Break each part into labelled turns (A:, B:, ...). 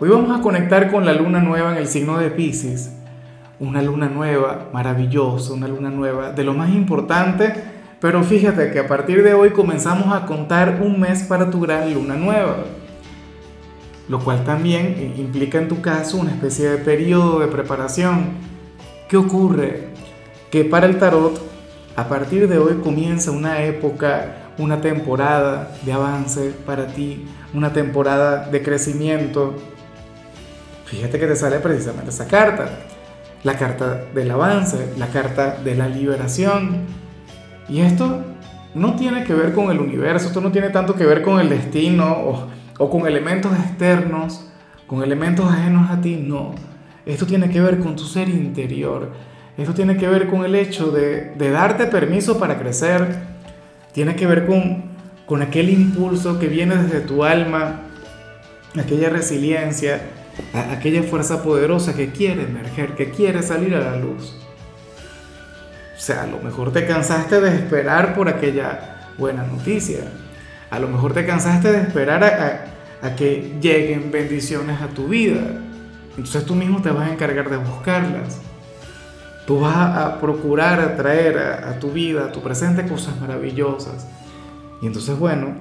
A: Hoy vamos a conectar con la luna nueva en el signo de Pisces. Una luna nueva, maravillosa, una luna nueva, de lo más importante, pero fíjate que a partir de hoy comenzamos a contar un mes para tu gran luna nueva. Lo cual también implica en tu caso una especie de periodo de preparación. ¿Qué ocurre? Que para el tarot, a partir de hoy comienza una época, una temporada de avance para ti, una temporada de crecimiento, fíjate que te sale precisamente esa carta. La carta del avance, la carta de la liberación. Y esto no tiene que ver con el universo, esto no tiene tanto que ver con el destino o, o con elementos externos, con elementos ajenos a ti, no. Esto tiene que ver con tu ser interior. Esto tiene que ver con el hecho de, de darte permiso para crecer. Tiene que ver con, con aquel impulso que viene desde tu alma, aquella resiliencia, aquella fuerza poderosa que quiere emerger, que quiere salir a la luz. O sea, a lo mejor te cansaste de esperar por aquella buena noticia. A lo mejor te cansaste de esperar a, a, que lleguen bendiciones a tu vida. Entonces tú mismo te vas a encargar de buscarlas. Tú vas a procurar atraer a, a tu vida, a tu presente, cosas maravillosas. Y entonces, bueno,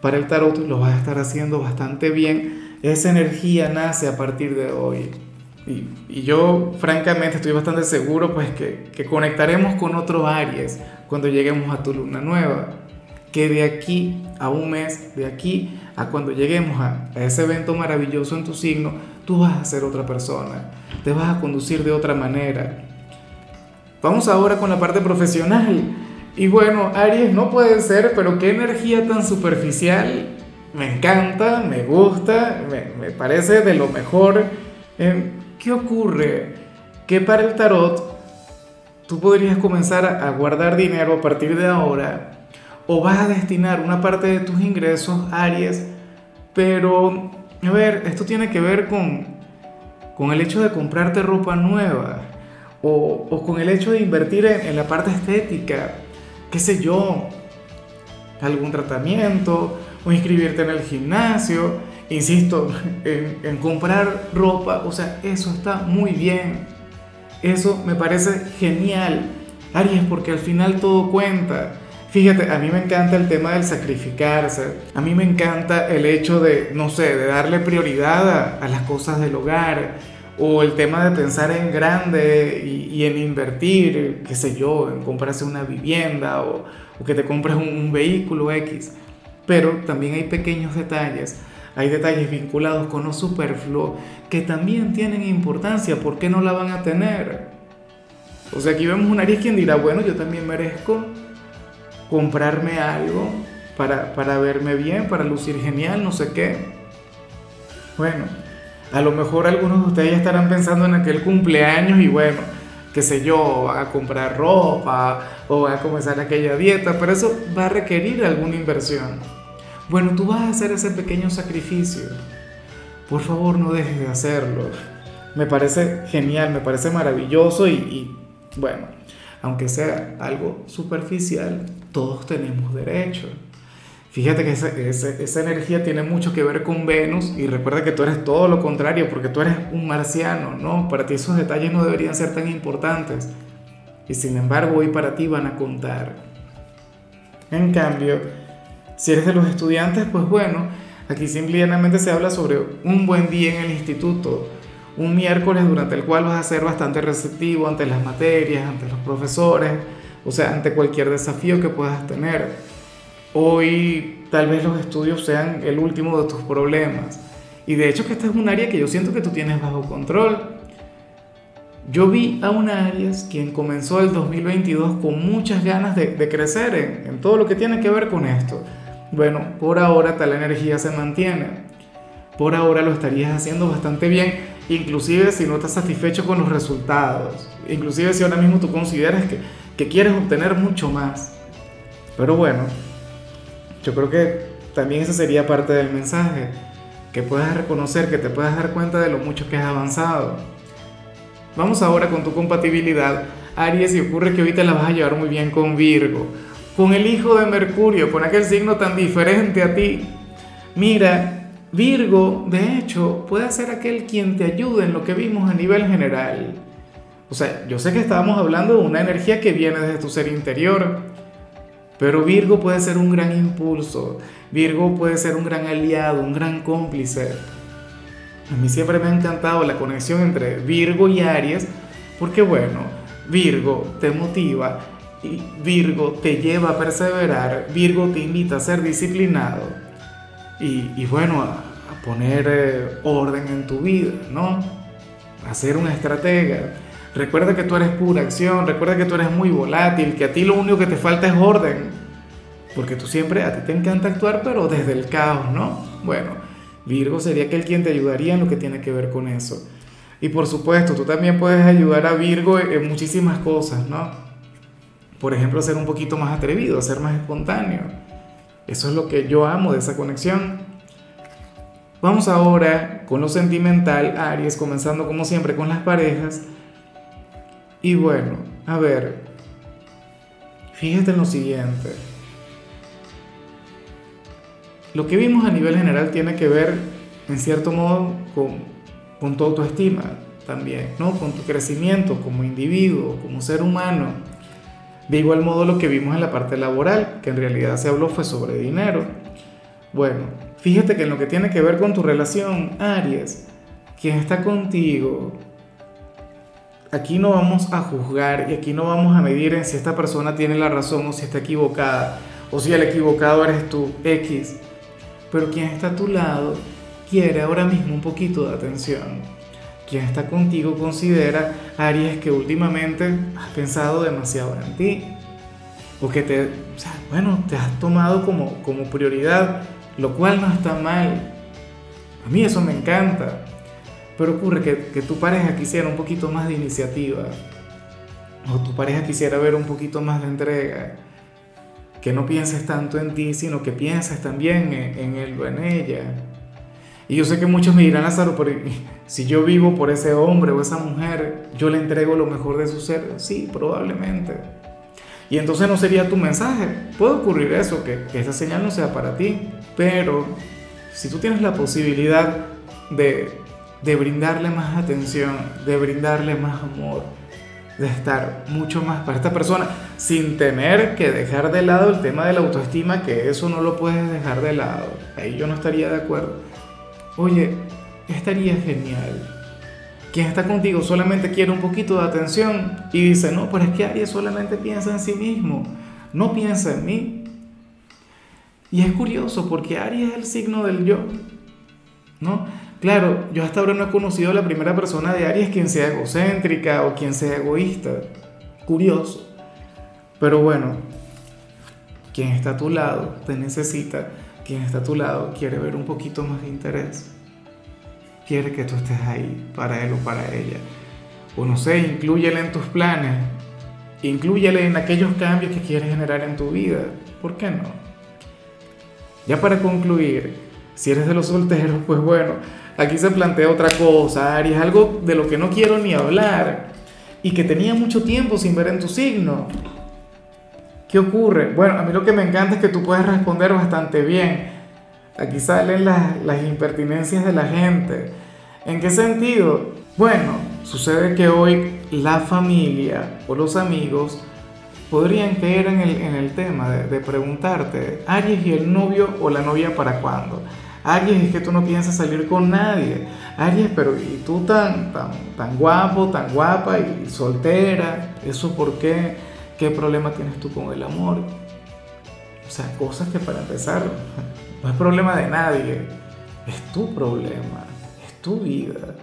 A: para el tarot lo vas a estar haciendo bastante bien esa energía nace a partir de hoy. Y, yo francamente estoy bastante seguro pues que, conectaremos con otros Aries cuando lleguemos a tu luna nueva. Que de aquí a un mes, de aquí a cuando lleguemos a, a ese evento maravilloso en tu signo, tú vas a ser otra persona, te vas a conducir de otra manera. Vamos ahora con la parte profesional. Y bueno, Aries no puede ser, pero qué energía tan superficial me encanta, me gusta, me, parece de lo mejor. Em, ¿Qué ocurre? Que para el tarot tú podrías comenzar a guardar dinero a partir de ahora o vas a destinar una parte de tus ingresos Aries, pero a ver, esto tiene que ver con, con el hecho de comprarte ropa nueva o, o con el hecho de invertir en, en la parte estética, qué sé yo, algún tratamiento inscribirte en el gimnasio, insisto, en, comprar ropa, o sea, eso está muy bien, eso me parece genial, Aries, porque al final todo cuenta. Fíjate, a mí me encanta el tema del sacrificarse, a mí me encanta el hecho de, no sé, de darle prioridad a, las cosas del hogar, o el tema de pensar en grande y, en invertir, qué sé yo, en comprarse una vivienda o, que te compres un, un vehículo X pero también hay pequeños detalles, hay detalles vinculados con lo superfluo que también tienen importancia, ¿por qué no la van a tener? O sea, aquí vemos un Aries quien dirá, bueno, yo también merezco comprarme algo para, para verme bien, para lucir genial, no sé qué. Bueno, a lo mejor algunos de ustedes ya estarán pensando en aquel cumpleaños y bueno, qué sé yo, a comprar ropa o a comenzar aquella dieta, pero eso va a requerir alguna inversión. Bueno, tú vas a hacer ese pequeño sacrificio. Por favor, no dejes de hacerlo. Me parece genial, me parece maravilloso y, bueno, aunque sea algo superficial, todos tenemos derecho. Fíjate que esa, energía tiene mucho que ver con Venus y recuerda que tú eres todo lo contrario porque tú eres un marciano, ¿no? Para ti esos detalles no deberían ser tan importantes y sin embargo hoy para ti van a contar. En cambio, si eres de los estudiantes, pues bueno, aquí simplemente se habla sobre un buen día en el instituto, un miércoles durante el cual vas a ser bastante receptivo ante las materias, ante los profesores, o sea, ante cualquier desafío que puedas tener. Hoy tal vez los estudios sean el último de tus problemas. Y de hecho que esta es un área que yo siento que tú tienes bajo control. Yo vi a una Aries quien comenzó el 2022 con muchas ganas de, crecer en todo lo que tiene que ver con esto bueno, por ahora tal energía se mantiene. por ahora lo estarías haciendo bastante bien, inclusive si no estás satisfecho con los resultados, inclusive si ahora mismo tú consideras que, que quieres obtener mucho más. Pero bueno, yo creo que también esa sería parte del mensaje, que puedas reconocer, que te puedas dar cuenta de lo mucho que has avanzado. Vamos ahora con tu compatibilidad, Aries, y ocurre que ahorita la vas a llevar muy bien con Virgo, con el hijo de Mercurio, con aquel signo tan diferente a ti. Mira, Virgo, de hecho, puede ser aquel quien te ayude en lo que vimos a nivel general. O sea, yo sé que estábamos hablando de una energía que viene desde tu ser interior, pero Virgo puede ser un gran impulso, Virgo puede ser un gran aliado, un gran cómplice. A mí siempre me ha encantado la conexión entre Virgo y Aries, porque bueno, Virgo te motiva Virgo te lleva a perseverar, Virgo te invita a ser disciplinado y, bueno, a, poner eh, orden en tu vida, ¿no? A ser una estratega. Recuerda que tú eres pura acción, recuerda que tú eres muy volátil, que a ti lo único que te falta es orden. Porque tú siempre, a ti te encanta actuar, pero desde el caos, ¿no? Bueno, Virgo sería aquel quien te ayudaría en lo que tiene que ver con eso. Y por supuesto, tú también puedes ayudar a Virgo en muchísimas cosas, ¿no? Por ejemplo, ser un poquito más atrevido, ser más espontáneo. Eso es lo que yo amo de esa conexión. Vamos ahora con lo sentimental, Aries, comenzando como siempre con las parejas. Y bueno, a ver, fíjate en lo siguiente. Lo que vimos a nivel general tiene que ver, en cierto modo, con, con tu autoestima también, ¿no? Con tu crecimiento como individuo, como ser humano. De igual modo lo que vimos en la parte laboral, que en realidad se habló fue sobre dinero. Bueno, fíjate que en lo que tiene que ver con tu relación, Aries, quien está contigo, aquí no vamos a juzgar y aquí no vamos a medir en si esta persona tiene la razón o si está equivocada, o si el equivocado eres tú, X. Pero quien está a tu lado quiere ahora mismo un poquito de atención. Quien está contigo considera, Aries, que últimamente has pensado demasiado en ti. O que te, o sea, bueno, te has tomado como, como prioridad, lo cual no está mal. A mí eso me encanta. Pero ocurre que, que tu pareja quisiera un poquito más de iniciativa. O tu pareja quisiera ver un poquito más de entrega. Que no pienses tanto en ti, sino que pienses también en, él o en ella. Y yo sé que muchos me dirán, Lázaro, pero si yo vivo por ese hombre o esa mujer, yo le entrego lo mejor de su ser. Sí, probablemente. Y entonces no sería tu mensaje. Puede ocurrir eso, que, que esa señal no sea para ti. Pero si tú tienes la posibilidad de de brindarle más atención, de brindarle más amor, de estar mucho más para esta persona, sin tener que dejar de lado el tema de la autoestima, que eso no lo puedes dejar de lado. Ahí yo no estaría de acuerdo. Oye, estaría genial. Quien está contigo solamente quiere un poquito de atención y dice, no, pero es que Aries solamente piensa en sí mismo, no piensa en mí. Y es curioso porque Aries es el signo del yo, ¿no? Claro, yo hasta ahora no he conocido a la primera persona de Aries quien sea egocéntrica o quien sea egoísta. Curioso. Pero bueno, quien está a tu lado te necesita, quien está a tu lado quiere ver un poquito más de interés. Quiere que tú estés ahí para él o para ella. O no sé, inclúyele en tus planes. Inclúyele en aquellos cambios que quieres generar en tu vida. ¿Por qué no? Ya para concluir, si eres de los solteros, pues bueno, aquí se plantea otra cosa, Aries, algo de lo que no quiero ni hablar y que tenía mucho tiempo sin ver en tu signo. ¿Qué ocurre? Bueno, a mí lo que me encanta es que tú puedes responder bastante bien. Aquí salen las, las impertinencias de la gente. ¿En qué sentido? Bueno, sucede que hoy la familia o los amigos podrían caer en el, tema de, de preguntarte, Aries y el novio o la novia para cuándo. Aries, es que tú no piensas salir con nadie. Aries, pero ¿y tú tan, tan, tan guapo, tan guapa y soltera? ¿Eso por qué? ¿Qué problema tienes tú con el amor? O sea, cosas que para empezar no es problema de nadie. Es tu problema, es tu vida.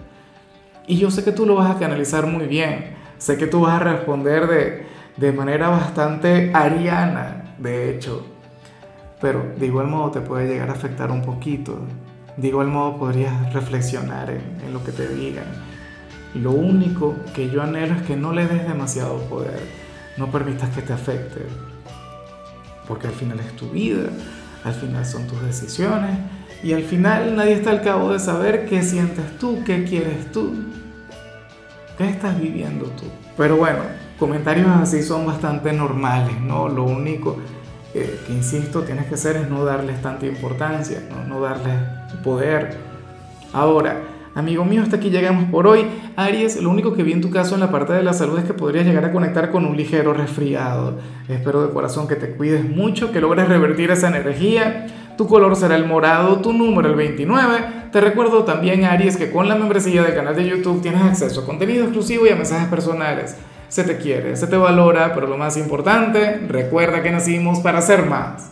A: Y yo sé que tú lo vas a canalizar muy bien. Sé que tú vas a responder de, de manera bastante ariana, de hecho pero de igual modo te puede llegar a afectar un poquito. de igual modo podrías reflexionar en, en lo que te digan. Lo único que yo anhelo es que no le des demasiado poder, no permitas que te afecte, porque al final es tu vida, al final son tus decisiones y al final nadie está al cabo de saber qué sientes tú, qué quieres tú, qué estás viviendo tú. Pero bueno, comentarios así son bastante normales, ¿no? Lo único que, insisto, tienes que hacer es no darles tanta importancia, no, no darles poder. Ahora, Amigo mío, hasta aquí llegamos por hoy. Aries, lo único que vi en tu caso en la parte de la salud es que podrías llegar a conectar con un ligero resfriado. Espero de corazón que te cuides mucho, que logres revertir esa energía. Tu color será el morado, tu número el 29. Te recuerdo también, Aries, que con la membresía del canal de YouTube tienes acceso a contenido exclusivo y a mensajes personales. Se te quiere, se te valora, pero lo más importante, recuerda que nacimos para ser más.